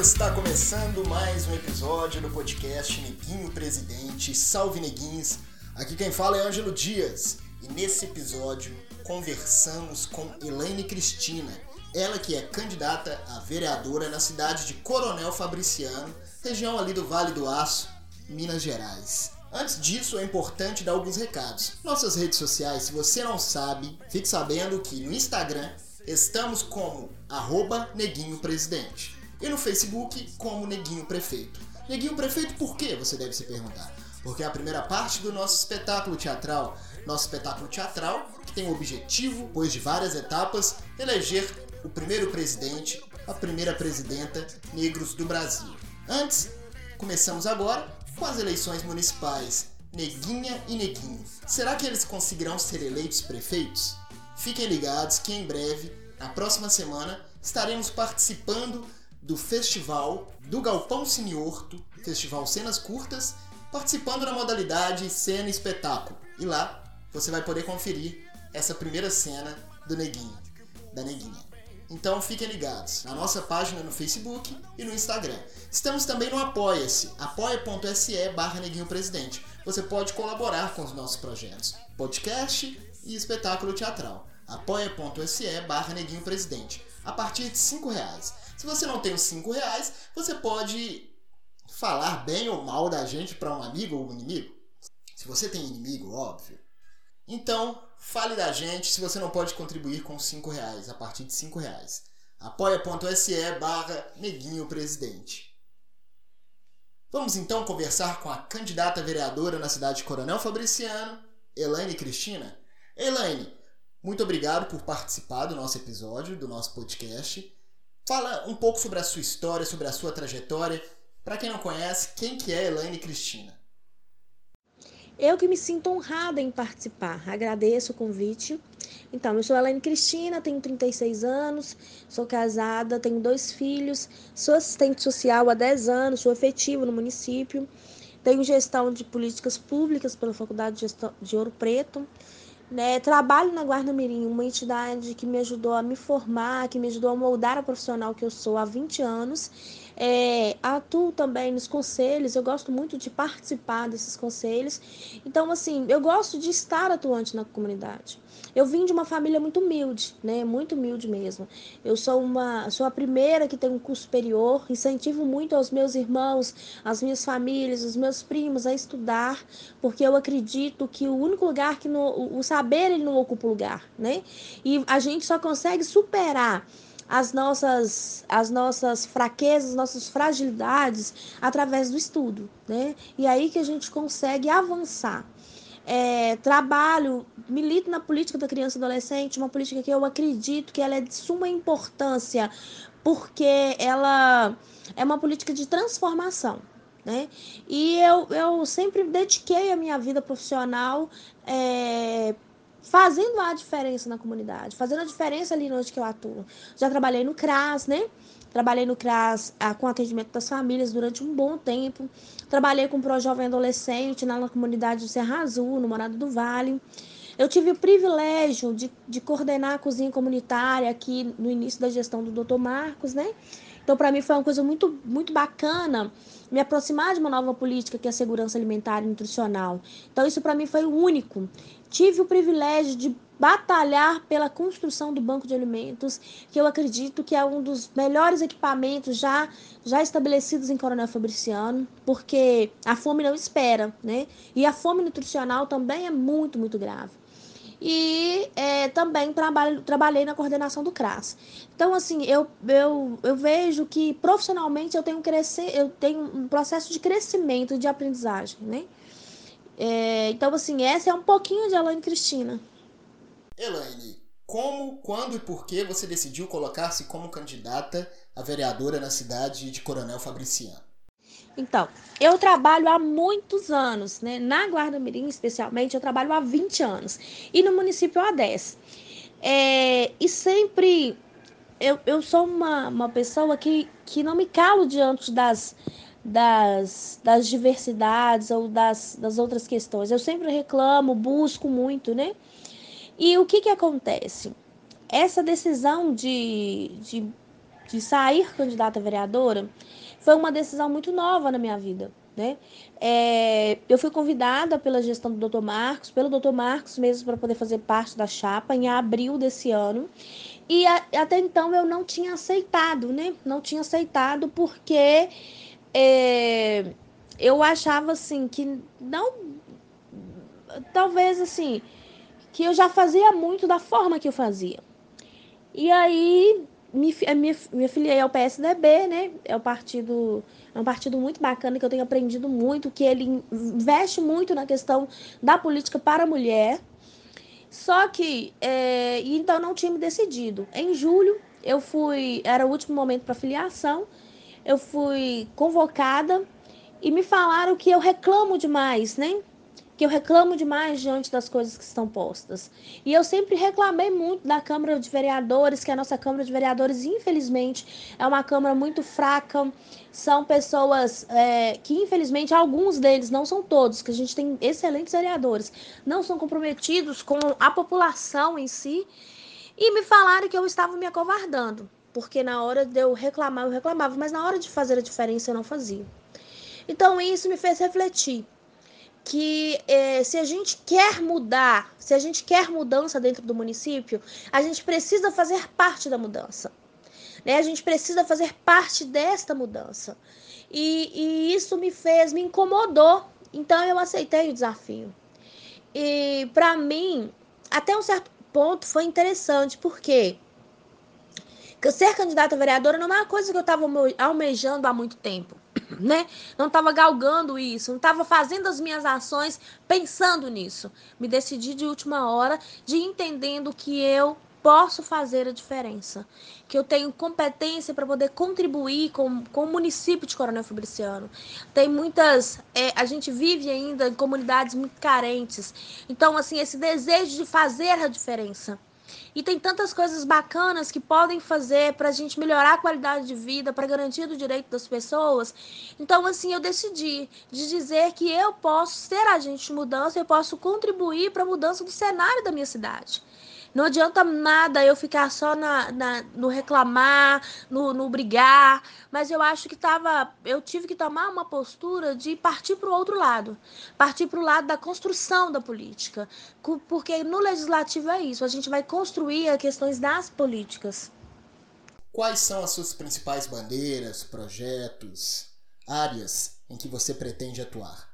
Está começando mais um episódio do podcast Neguinho Presidente. Salve Neguins! Aqui quem fala é Ângelo Dias e nesse episódio conversamos com Elaine Cristina, ela que é candidata a vereadora na cidade de Coronel Fabriciano, região ali do Vale do Aço, Minas Gerais. Antes disso, é importante dar alguns recados. Nossas redes sociais, se você não sabe, fique sabendo que no Instagram estamos como arroba Neguinho Presidente e no Facebook como Neguinho Prefeito. Neguinho Prefeito por quê? Você deve se perguntar. Porque é a primeira parte do nosso espetáculo teatral. Nosso espetáculo teatral que tem o objetivo, depois de várias etapas, eleger o primeiro presidente, a primeira presidenta negros do Brasil. Antes, começamos agora com as eleições municipais. Neguinha e Neguinho. Será que eles conseguirão ser eleitos prefeitos? Fiquem ligados que em breve, na próxima semana, estaremos participando do festival do Galpão Siniorto, Festival Cenas Curtas, participando da modalidade Cena Espetáculo. E lá você vai poder conferir essa primeira cena do Neguinho, da Neguinha. Então fiquem ligados na nossa página no Facebook e no Instagram. Estamos também no Apoia-se, apoia.se barra Neguinho Presidente. Você pode colaborar com os nossos projetos, podcast e espetáculo teatral. apoia.se barra Neguinho Presidente, a partir de 5 reais. Se você não tem os 5 reais, você pode falar bem ou mal da gente para um amigo ou um inimigo. Se você tem inimigo, óbvio. Então, fale da gente se você não pode contribuir com 5 reais, a partir de 5 reais. apoia.se barra Neguinho Presidente. Vamos então conversar com a candidata vereadora na cidade de Coronel Fabriciano, Elaine Cristina. Elaine, muito obrigado por participar do nosso episódio, do nosso podcast. Fala um pouco sobre a sua história, sobre a sua trajetória. Para quem não conhece, quem que é Elaine Cristina? Eu que me sinto honrada em participar. Agradeço o convite. Então, eu sou Elaine Cristina, tenho 36 anos, sou casada, tenho dois filhos, sou assistente social há 10 anos, sou efetivo no município, tenho gestão de políticas públicas pela Faculdade de Ouro Preto. Né, trabalho na Guarda Mirim, uma entidade que me ajudou a me formar, que me ajudou a moldar a profissional que eu sou há 20 anos é, atuo também nos conselhos, eu gosto muito de participar desses conselhos. Então, assim, eu gosto de estar atuante na comunidade. Eu vim de uma família muito humilde, né? Muito humilde mesmo. Eu sou uma, sou a primeira que tem um curso superior, incentivo muito aos meus irmãos, as minhas famílias, os meus primos a estudar, porque eu acredito que o único lugar que no, o saber ele não ocupa lugar, né? E a gente só consegue superar as nossas, as nossas fraquezas, nossas fragilidades através do estudo, né? E aí que a gente consegue avançar. É, trabalho, milito na política da criança e adolescente, uma política que eu acredito que ela é de suma importância, porque ela é uma política de transformação. Né? E eu, eu sempre dediquei a minha vida profissional é, fazendo a diferença na comunidade, fazendo a diferença ali onde que eu atuo. Já trabalhei no CRAS, né? Trabalhei no CRAS ah, com atendimento das famílias durante um bom tempo. Trabalhei com Pro Jovem Adolescente na, comunidade do Serra Azul, no Morado do Vale. Eu tive o privilégio de, de coordenar a cozinha comunitária aqui no início da gestão do Dr. Marcos, né? Então, para mim, foi uma coisa muito, muito bacana me aproximar de uma nova política que é a segurança alimentar e nutricional. Então, isso para mim foi o único tive o privilégio de batalhar pela construção do banco de alimentos, que eu acredito que é um dos melhores equipamentos já já estabelecidos em Coronel Fabriciano, porque a fome não espera, né? E a fome nutricional também é muito, muito grave. E é, também trabalho, trabalhei na coordenação do CRAS. Então, assim, eu, eu, eu vejo que profissionalmente eu tenho, crescer, eu tenho um processo de crescimento de aprendizagem, né? É, então, assim, essa é um pouquinho de Elaine Cristina. Elaine, como, quando e por que você decidiu colocar-se como candidata a vereadora na cidade de Coronel Fabriciano? Então, eu trabalho há muitos anos, né? Na Guarda Mirim, especialmente, eu trabalho há 20 anos. E no município há 10. É, e sempre eu, eu sou uma, uma pessoa que, que não me calo diante das, das, das diversidades ou das, das outras questões. Eu sempre reclamo, busco muito, né? E o que, que acontece? Essa decisão de, de de sair candidata a vereadora foi uma decisão muito nova na minha vida. Né? É, eu fui convidada pela gestão do Dr. Marcos, pelo Dr. Marcos mesmo, para poder fazer parte da chapa em abril desse ano. E a, até então eu não tinha aceitado, né? Não tinha aceitado porque é, eu achava assim que não. Talvez assim, que eu já fazia muito da forma que eu fazia. E aí me, me, me filiei ao PSDB, né? É o partido. É um partido muito bacana que eu tenho aprendido muito, que ele investe muito na questão da política para a mulher. Só que, é, então não tinha me decidido. Em julho, eu fui, era o último momento para filiação, eu fui convocada e me falaram que eu reclamo demais, né? Que eu reclamo demais diante das coisas que estão postas. E eu sempre reclamei muito da Câmara de Vereadores, que a nossa Câmara de Vereadores, infelizmente, é uma Câmara muito fraca. São pessoas é, que, infelizmente, alguns deles, não são todos, que a gente tem excelentes vereadores, não são comprometidos com a população em si. E me falaram que eu estava me acovardando, porque na hora de eu reclamar, eu reclamava, mas na hora de fazer a diferença, eu não fazia. Então, isso me fez refletir que é, se a gente quer mudar, se a gente quer mudança dentro do município, a gente precisa fazer parte da mudança. Né? A gente precisa fazer parte desta mudança. E, e isso me fez, me incomodou. Então eu aceitei o desafio. E para mim, até um certo ponto, foi interessante, porque ser candidata a vereadora não é uma coisa que eu estava almejando há muito tempo né? Não estava galgando isso, não estava fazendo as minhas ações pensando nisso. Me decidi de última hora, de entendendo que eu posso fazer a diferença, que eu tenho competência para poder contribuir com, com o município de Coronel Fabriciano. Tem muitas, é, a gente vive ainda em comunidades muito carentes, então assim esse desejo de fazer a diferença e tem tantas coisas bacanas que podem fazer para a gente melhorar a qualidade de vida, para garantir o direito das pessoas. Então, assim, eu decidi de dizer que eu posso ser agente de mudança, eu posso contribuir para a mudança do cenário da minha cidade. Não adianta nada eu ficar só na, na no reclamar, no, no brigar, mas eu acho que tava, eu tive que tomar uma postura de partir para o outro lado, partir para o lado da construção da política, porque no legislativo é isso, a gente vai construir as questões das políticas. Quais são as suas principais bandeiras, projetos, áreas em que você pretende atuar?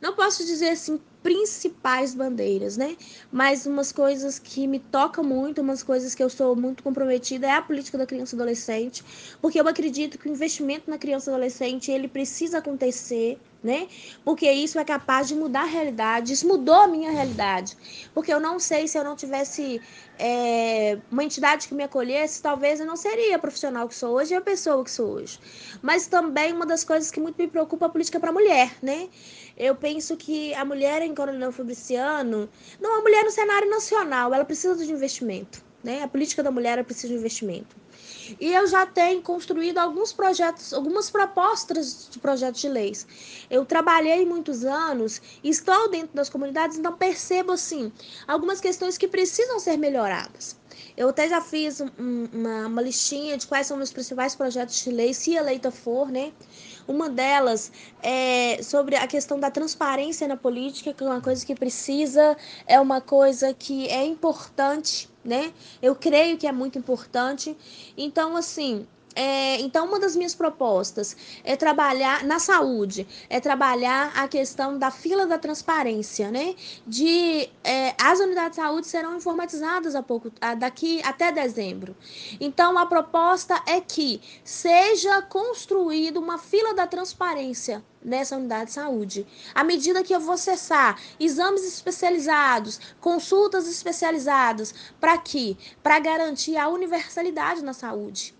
Não posso dizer assim principais bandeiras, né? Mas umas coisas que me tocam muito, umas coisas que eu sou muito comprometida é a política da criança e adolescente, porque eu acredito que o investimento na criança e adolescente ele precisa acontecer né? Porque isso é capaz de mudar a realidade. Isso mudou a minha realidade. Porque eu não sei se eu não tivesse é, uma entidade que me acolhesse, talvez eu não seria a profissional que sou hoje e a pessoa que sou hoje. Mas também uma das coisas que muito me preocupa é a política para a mulher, né? Eu penso que a mulher em Coronel Fabriciano, não a mulher no cenário nacional, ela precisa de investimento. Né? A política da mulher precisa de investimento. E eu já tenho construído alguns projetos, algumas propostas de projetos de leis. Eu trabalhei muitos anos, estou dentro das comunidades, então percebo assim algumas questões que precisam ser melhoradas. Eu até já fiz um, uma, uma listinha de quais são meus principais projetos de lei, se eleita for, né? Uma delas é sobre a questão da transparência na política, que é uma coisa que precisa, é uma coisa que é importante, né? Eu creio que é muito importante. Então, assim, é, então, uma das minhas propostas é trabalhar na saúde, é trabalhar a questão da fila da transparência, né? De é, as unidades de saúde serão informatizadas a pouco, a, daqui até dezembro. Então, a proposta é que seja construída uma fila da transparência nessa unidade de saúde. À medida que eu vou cessar exames especializados, consultas especializadas, para quê? Para garantir a universalidade na saúde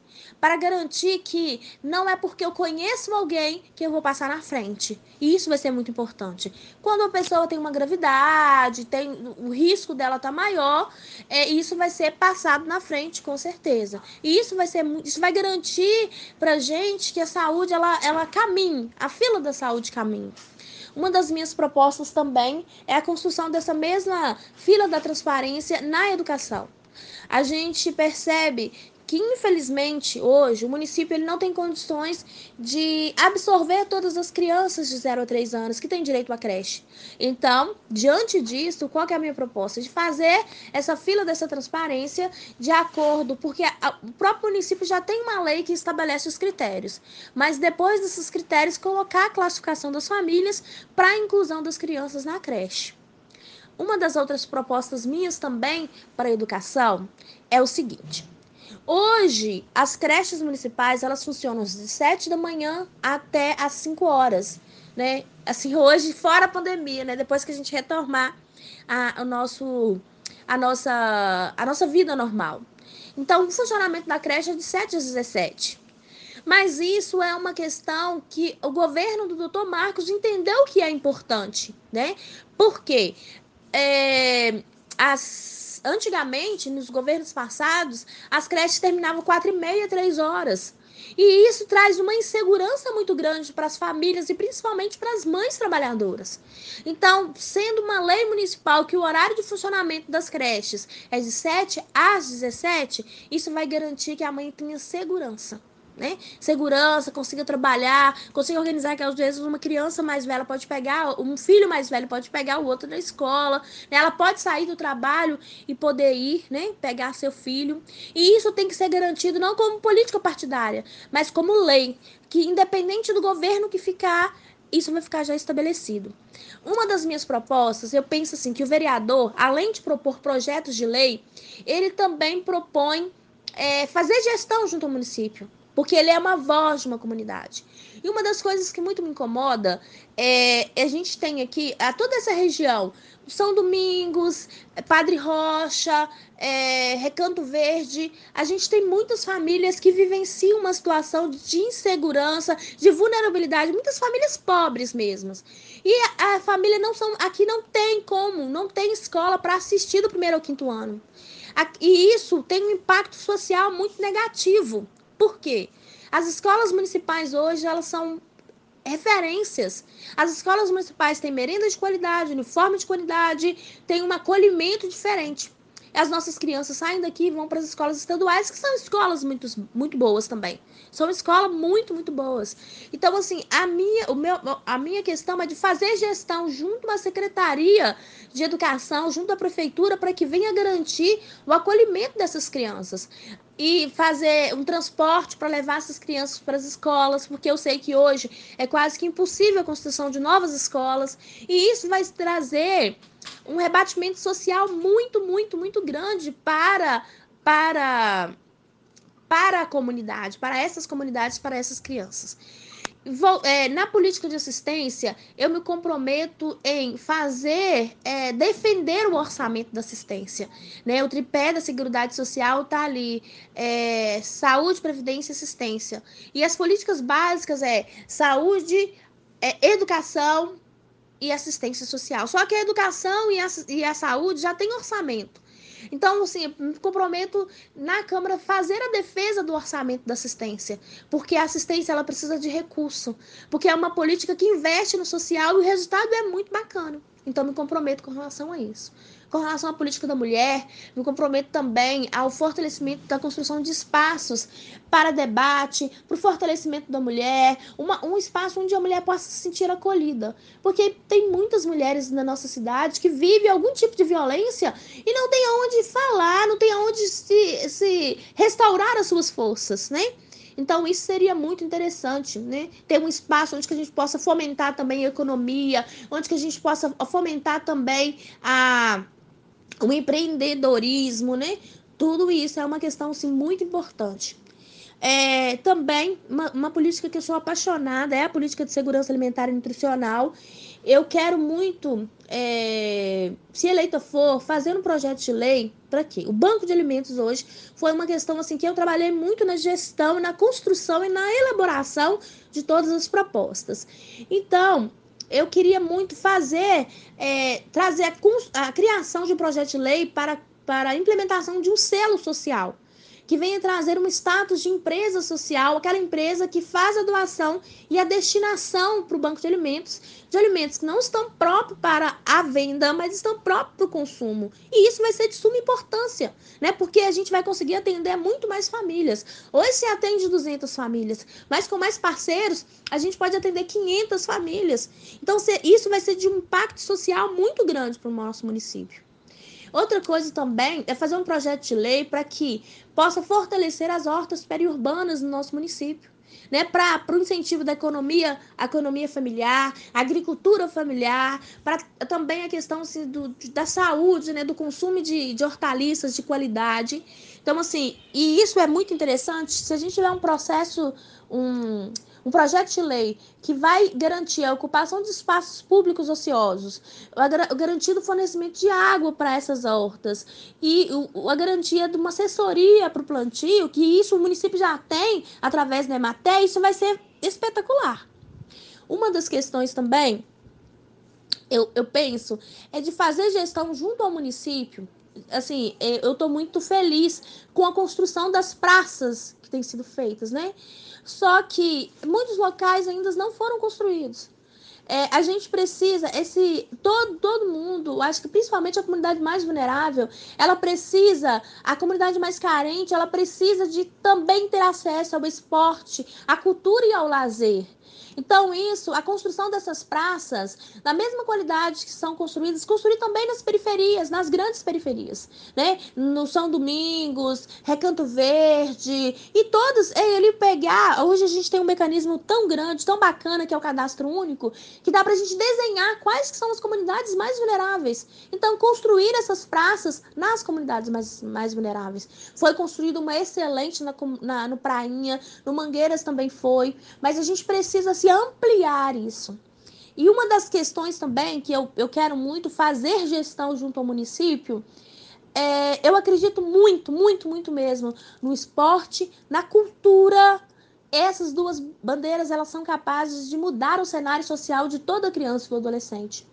para garantir que não é porque eu conheço alguém que eu vou passar na frente. E isso vai ser muito importante. Quando a pessoa tem uma gravidade, tem o risco dela tá maior, é, isso vai ser passado na frente, com certeza. E isso vai ser isso vai garantir pra gente que a saúde ela ela caminhe, a fila da saúde caminhe. Uma das minhas propostas também é a construção dessa mesma fila da transparência na educação. A gente percebe que infelizmente hoje o município ele não tem condições de absorver todas as crianças de 0 a 3 anos que têm direito à creche. Então, diante disso, qual é a minha proposta? De fazer essa fila dessa transparência de acordo, porque a, o próprio município já tem uma lei que estabelece os critérios, mas depois desses critérios colocar a classificação das famílias para a inclusão das crianças na creche. Uma das outras propostas minhas também para a educação é o seguinte: Hoje, as creches municipais, elas funcionam de 7 da manhã até as 5 horas, né? Assim, hoje, fora a pandemia, né? Depois que a gente retomar a, o nosso, a, nossa, a nossa vida normal. Então, o funcionamento da creche é de 7 às 17. Mas isso é uma questão que o governo do Dr. Marcos entendeu que é importante, né? Porque é, as antigamente, nos governos passados, as creches terminavam quatro e meia, três horas. E isso traz uma insegurança muito grande para as famílias e principalmente para as mães trabalhadoras. Então, sendo uma lei municipal que o horário de funcionamento das creches é de 7 às 17, isso vai garantir que a mãe tenha segurança né? Segurança, consiga trabalhar, consiga organizar que às vezes uma criança mais velha pode pegar, um filho mais velho pode pegar o outro na escola, né? Ela pode sair do trabalho e poder ir, né? Pegar seu filho. E isso tem que ser garantido não como política partidária, mas como lei, que independente do governo que ficar, isso vai ficar já estabelecido. Uma das minhas propostas, eu penso assim, que o vereador, além de propor projetos de lei, ele também propõe é, fazer gestão junto ao município porque ele é uma voz de uma comunidade. E uma das coisas que muito me incomoda é a gente tem aqui a toda essa região, São Domingos, Padre Rocha, é, Recanto Verde, a gente tem muitas famílias que vivenciam uma situação de insegurança, de vulnerabilidade, muitas famílias pobres mesmo. E a, a família não são aqui não tem como, não tem escola para assistir do primeiro ao quinto ano. E isso tem um impacto social muito negativo por quê? As escolas municipais hoje, elas são referências. As escolas municipais têm merenda de qualidade, uniforme de qualidade, tem um acolhimento diferente. As nossas crianças saem daqui e vão para as escolas estaduais, que são escolas muito, muito boas também. São escolas muito, muito boas. Então, assim, a minha, o meu, a minha questão é de fazer gestão junto à Secretaria de Educação, junto à Prefeitura, para que venha garantir o acolhimento dessas crianças e fazer um transporte para levar essas crianças para as escolas, porque eu sei que hoje é quase que impossível a construção de novas escolas, e isso vai trazer um rebatimento social muito, muito, muito grande para para para a comunidade, para essas comunidades, para essas crianças. É, na política de assistência, eu me comprometo em fazer, é, defender o orçamento da assistência. Né? O tripé da Seguridade Social está ali: é, saúde, previdência e assistência. E as políticas básicas é saúde, é, educação e assistência social. Só que a educação e a, e a saúde já tem orçamento. Então, assim, me comprometo na Câmara fazer a defesa do orçamento da assistência, porque a assistência ela precisa de recurso, porque é uma política que investe no social e o resultado é muito bacana. Então, me comprometo com relação a isso com relação à política da mulher, me comprometo também ao fortalecimento da construção de espaços para debate, para o fortalecimento da mulher, uma, um espaço onde a mulher possa se sentir acolhida. Porque tem muitas mulheres na nossa cidade que vivem algum tipo de violência e não tem aonde falar, não tem aonde se, se restaurar as suas forças, né? Então, isso seria muito interessante, né? Ter um espaço onde que a gente possa fomentar também a economia, onde que a gente possa fomentar também a o empreendedorismo, né? Tudo isso é uma questão assim, muito importante. É, também, uma, uma, política que eu sou apaixonada é a política de segurança alimentar e nutricional. Eu quero muito, é, se eleita for, fazer um projeto de lei para quê? O banco de alimentos hoje foi uma questão assim que eu trabalhei muito na gestão, na construção e na elaboração de todas as propostas. Então, eu queria muito fazer, é, trazer a, a, criação de um projeto de lei para, para a implementação de um selo social. Que venha trazer um status de empresa social, aquela empresa que faz a doação e a destinação para o banco de alimentos, de alimentos que não estão próprios para a venda, mas estão próprios para o consumo. E isso vai ser de suma importância, né? Porque a gente vai conseguir atender muito mais famílias. Hoje se atende 200 famílias, mas com mais parceiros, a gente pode atender 500 famílias. Então, isso vai ser de um impacto social muito grande para o nosso município. Outra coisa também é fazer um projeto de lei para que possa fortalecer as hortas periurbanas no nosso município. Né, para o incentivo da economia, economia familiar, agricultura familiar, para também a questão assim, do, da saúde, né, do consumo de, de hortaliças de qualidade. Então, assim, e isso é muito interessante, se a gente tiver um processo, um, um projeto de lei que vai garantir a ocupação de espaços públicos ociosos, a, garantia do fornecimento de água para essas hortas e o, a garantia de uma assessoria para o plantio, que isso o município já tem através da EMATE, isso vai ser espetacular. Uma das questões também, eu, eu penso, é de fazer gestão junto ao município assim, eu estou muito feliz com a construção das praças que têm sido feitas, né? Só que muitos locais ainda não foram construídos. É, a gente precisa, esse todo, todo mundo, acho que principalmente a comunidade mais vulnerável, ela precisa, a comunidade mais carente, ela precisa de também ter acesso ao esporte, à cultura e ao lazer. Então, isso, a construção dessas praças, na mesma qualidade que são construídas, construir também nas periferias, nas grandes periferias, né? No São Domingos, Recanto Verde, e todos, ele pegar, hoje a gente tem um mecanismo tão grande, tão bacana, que é o cadastro único, que dá para a gente desenhar quais são as comunidades mais vulneráveis. Então, construir essas praças nas comunidades mais, mais vulneráveis. Foi construída uma excelente na, na, no Prainha, no Mangueiras também foi, mas a gente precisa se ampliar isso. E uma das questões também que eu, eu quero muito fazer gestão junto ao município, é, eu acredito muito, muito, muito mesmo no esporte, na cultura. Essas duas bandeiras elas são capazes de mudar o cenário social de toda criança do adolescente.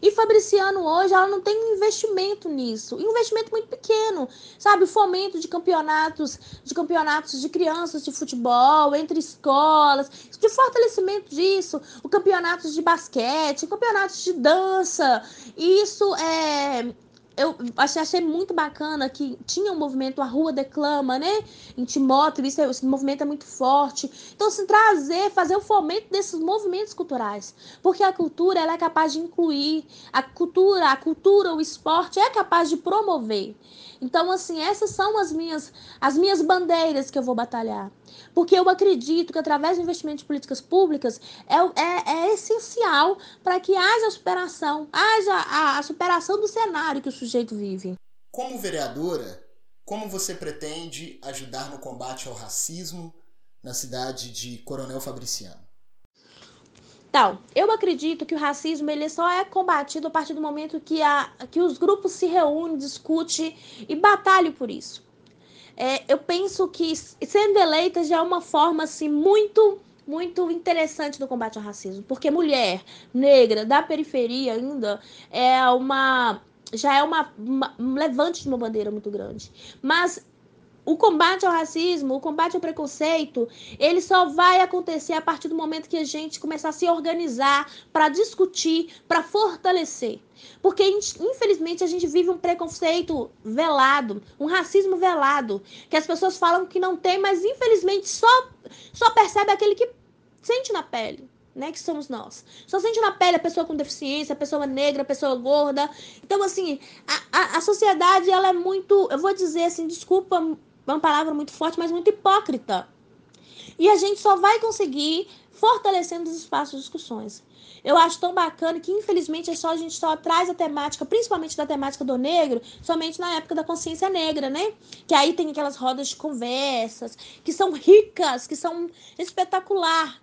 E Fabriciano hoje, ela não tem investimento nisso, investimento muito pequeno, sabe? Fomento de campeonatos, de campeonatos de crianças de futebol, entre escolas, de fortalecimento disso, o campeonatos de basquete, campeonatos de dança. Isso é eu achei, achei muito bacana que tinha um movimento A Rua Declama, né? Em Timóteo, isso, esse movimento é muito forte. Então, se trazer, fazer o fomento desses movimentos culturais. Porque a cultura ela é capaz de incluir, a cultura, a cultura, o esporte é capaz de promover. Então, assim, essas são as minhas, as minhas bandeiras que eu vou batalhar. Porque eu acredito que através do investimento de políticas públicas é, é, é essencial para que haja superação, haja a, a superação do cenário que o sujeito vive. Como vereadora, como você pretende ajudar no combate ao racismo na cidade de Coronel Fabriciano? Então, eu acredito que o racismo ele só é combatido a partir do momento que, a, que os grupos se reúnem, discutem e batalham por isso. É, eu penso que sendo eleita já é uma forma assim muito muito interessante do combate ao racismo, porque mulher negra da periferia ainda é uma já é uma, uma um levante de uma bandeira muito grande. Mas o combate ao racismo, o combate ao preconceito, ele só vai acontecer a partir do momento que a gente começar a se organizar para discutir, para fortalecer. Porque, infelizmente, a gente vive um preconceito velado, um racismo velado, que as pessoas falam que não tem, mas infelizmente só, só percebe aquele que sente na pele. Né, que somos nós. Só sente na pele a pessoa com deficiência, a pessoa negra, a pessoa gorda. Então, assim, a, a, a sociedade, ela é muito, eu vou dizer assim, desculpa uma palavra muito forte, mas muito hipócrita. E a gente só vai conseguir fortalecendo os espaços de discussões. Eu acho tão bacana que, infelizmente, é só a gente só traz a temática, principalmente da temática do negro, somente na época da consciência negra, né? Que aí tem aquelas rodas de conversas, que são ricas, que são espetacular.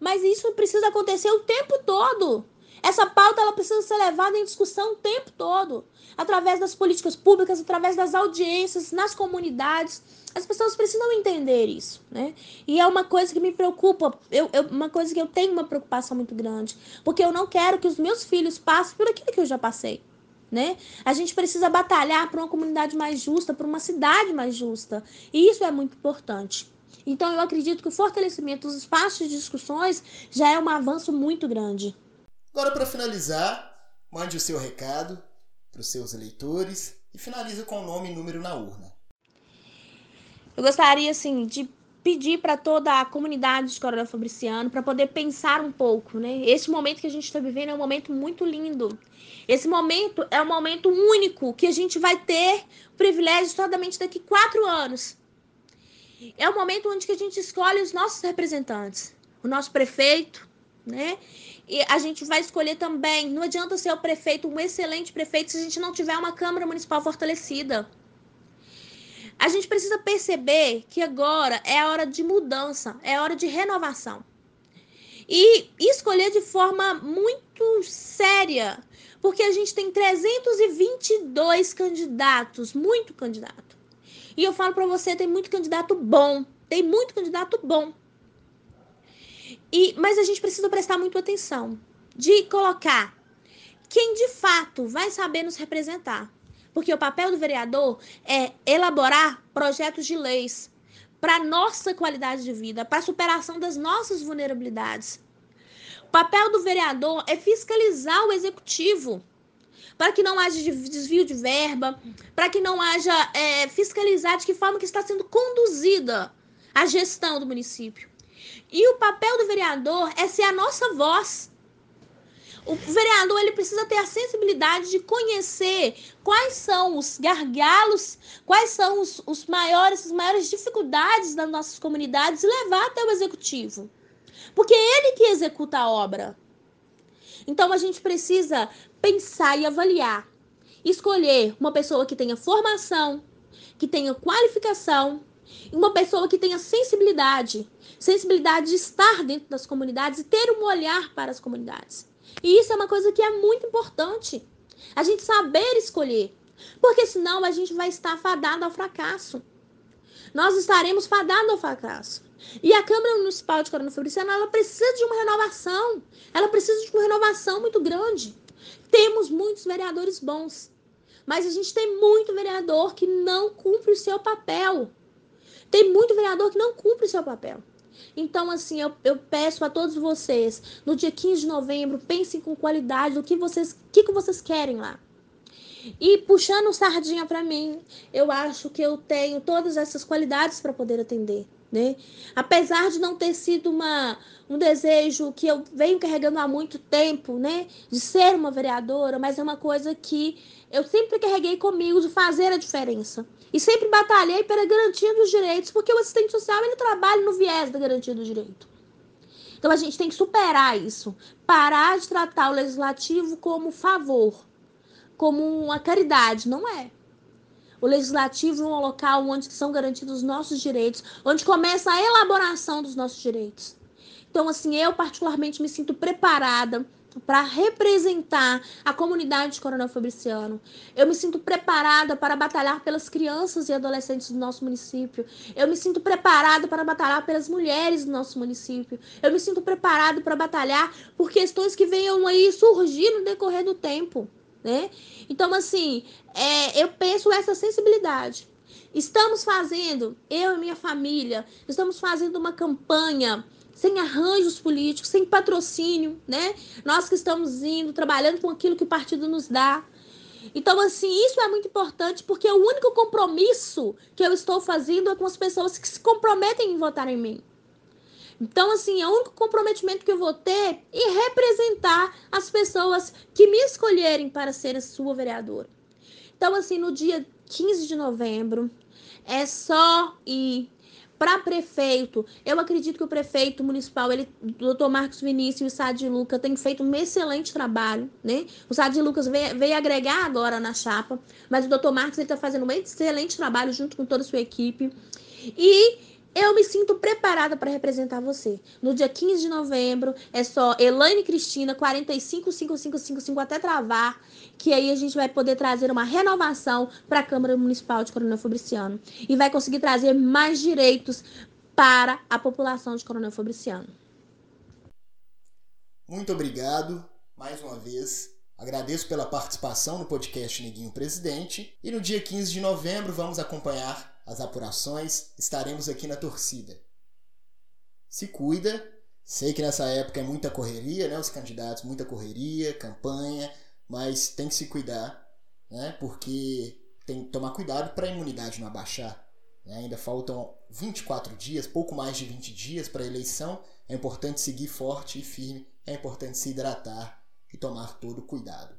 Mas isso precisa acontecer o tempo todo. Essa pauta ela precisa ser levada em discussão o tempo todo, através das políticas públicas, através das audiências, nas comunidades. As pessoas precisam entender isso, né? E é uma coisa que me preocupa, eu, eu, uma coisa que eu tenho uma preocupação muito grande, porque eu não quero que os meus filhos passem por aquilo que eu já passei. né? A gente precisa batalhar por uma comunidade mais justa, por uma cidade mais justa. E isso é muito importante. Então, eu acredito que o fortalecimento dos espaços de discussões já é um avanço muito grande. Agora, para finalizar, mande o seu recado para os seus eleitores e finalize com o nome e número na urna. Eu gostaria, assim, de pedir para toda a comunidade de Coronel Fabriciano para poder pensar um pouco, né? Esse momento que a gente está vivendo é um momento muito lindo. Esse momento é um momento único que a gente vai ter privilégio somente daqui quatro anos. É o momento onde que a gente escolhe os nossos representantes, o nosso prefeito, né? E a gente vai escolher também. Não adianta ser o prefeito um excelente prefeito se a gente não tiver uma Câmara Municipal fortalecida. A gente precisa perceber que agora é a hora de mudança, é a hora de renovação. E escolher de forma muito séria, porque a gente tem 322 candidatos, muito candidato. E eu falo para você, tem muito candidato bom, tem muito candidato bom. E mas a gente precisa prestar muito atenção de colocar quem de fato vai saber nos representar. Porque o papel do vereador é elaborar projetos de leis para nossa qualidade de vida, para a superação das nossas vulnerabilidades. O papel do vereador é fiscalizar o executivo, para que não haja desvio de verba, para que não haja é, fiscalizar de que forma que está sendo conduzida a gestão do município. E o papel do vereador é ser a nossa voz o vereador ele precisa ter a sensibilidade de conhecer quais são os gargalos, quais são os, os maiores, as maiores dificuldades das nossas comunidades e levar até o executivo. Porque é ele que executa a obra. Então a gente precisa pensar e avaliar. Escolher uma pessoa que tenha formação, que tenha qualificação, uma pessoa que tenha sensibilidade, sensibilidade de estar dentro das comunidades e ter um olhar para as comunidades. E isso é uma coisa que é muito importante. A gente saber escolher. Porque senão a gente vai estar fadado ao fracasso. Nós estaremos fadados ao fracasso. E a Câmara Municipal de Coronel Fabriciano, ela precisa de uma renovação. Ela precisa de uma renovação muito grande. Temos muitos vereadores bons. Mas a gente tem muito vereador que não cumpre o seu papel. Tem muito vereador que não cumpre o seu papel. Então, assim, eu, eu peço a todos vocês, no dia 15 de novembro, pensem com qualidade o que vocês, que, que vocês querem lá. E puxando sardinha para mim, eu acho que eu tenho todas essas qualidades para poder atender. Né? Apesar de não ter sido uma, um desejo que eu venho carregando há muito tempo, né, de ser uma vereadora, mas é uma coisa que eu sempre carreguei comigo de fazer a diferença. E sempre batalhei pela garantia dos direitos, porque o assistente social ele trabalha no viés da garantia do direito. Então a gente tem que superar isso, parar de tratar o legislativo como favor, como uma caridade, não é. O legislativo é um local onde são garantidos os nossos direitos, onde começa a elaboração dos nossos direitos. Então, assim, eu particularmente me sinto preparada para representar a comunidade de Coronel Fabriciano. Eu me sinto preparada para batalhar pelas crianças e adolescentes do nosso município. Eu me sinto preparada para batalhar pelas mulheres do nosso município. Eu me sinto preparada para batalhar por questões que venham aí surgir no decorrer do tempo, né? Então, assim, é, eu penso essa sensibilidade. Estamos fazendo, eu e minha família, estamos fazendo uma campanha sem arranjos políticos, sem patrocínio, né? Nós que estamos indo, trabalhando com aquilo que o partido nos dá. Então, assim, isso é muito importante porque o único compromisso que eu estou fazendo é com as pessoas que se comprometem em votar em mim. Então, assim, é o único comprometimento que eu vou ter e representar as pessoas que me escolherem para ser a sua vereadora. Então, assim, no dia 15 de novembro, é só ir para prefeito, eu acredito que o prefeito municipal, ele, o doutor Marcos Vinícius e o Sadi Lucas têm feito um excelente trabalho, né? O Sadi Lucas veio, veio, agregar agora na chapa, mas o doutor Marcos está fazendo um excelente trabalho junto com toda a sua equipe. E eu me sinto preparada para representar você. No dia 15 de novembro, é só Elaine Cristina, 455555 até travar, que aí a gente vai poder trazer uma renovação para a Câmara Municipal de Coronel Fabriciano. E vai conseguir trazer mais direitos para a população de Coronel Fabriciano. Muito obrigado, mais uma vez, Agradeço pela participação no podcast Neguinho Presidente e no dia 15 de novembro vamos acompanhar as apurações, estaremos aqui na torcida. Se cuida, sei que nessa época é muita correria, né? Os candidatos, muita correria, campanha, mas tem que se cuidar, né? Porque tem que tomar cuidado para a imunidade não abaixar. Né? Ainda faltam 24 dias, pouco mais de 20 dias para a eleição. É importante seguir forte e firme, é importante se hidratar e tomar todo cuidado.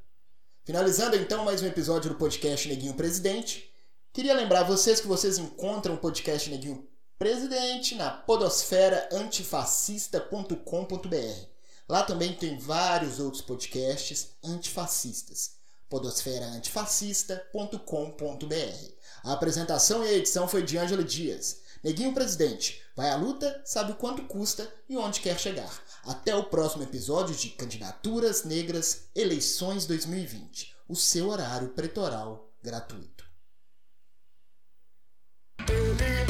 Finalizando então mais um episódio do podcast Neguinho Presidente. Queria lembrar vocês que vocês encontram o podcast Neguinho Presidente na podosfera antifascista.com.br. Lá também tem vários outros podcasts antifascistas. podosferaantifascista.com.br. A apresentação e a edição foi de Ângelo Dias. Neguinho Presidente, vai à luta, sabe o quanto custa e onde quer chegar. Até o próximo episódio de Candidaturas Negras Eleições 2020, o seu horário pretoral gratuito. Baby.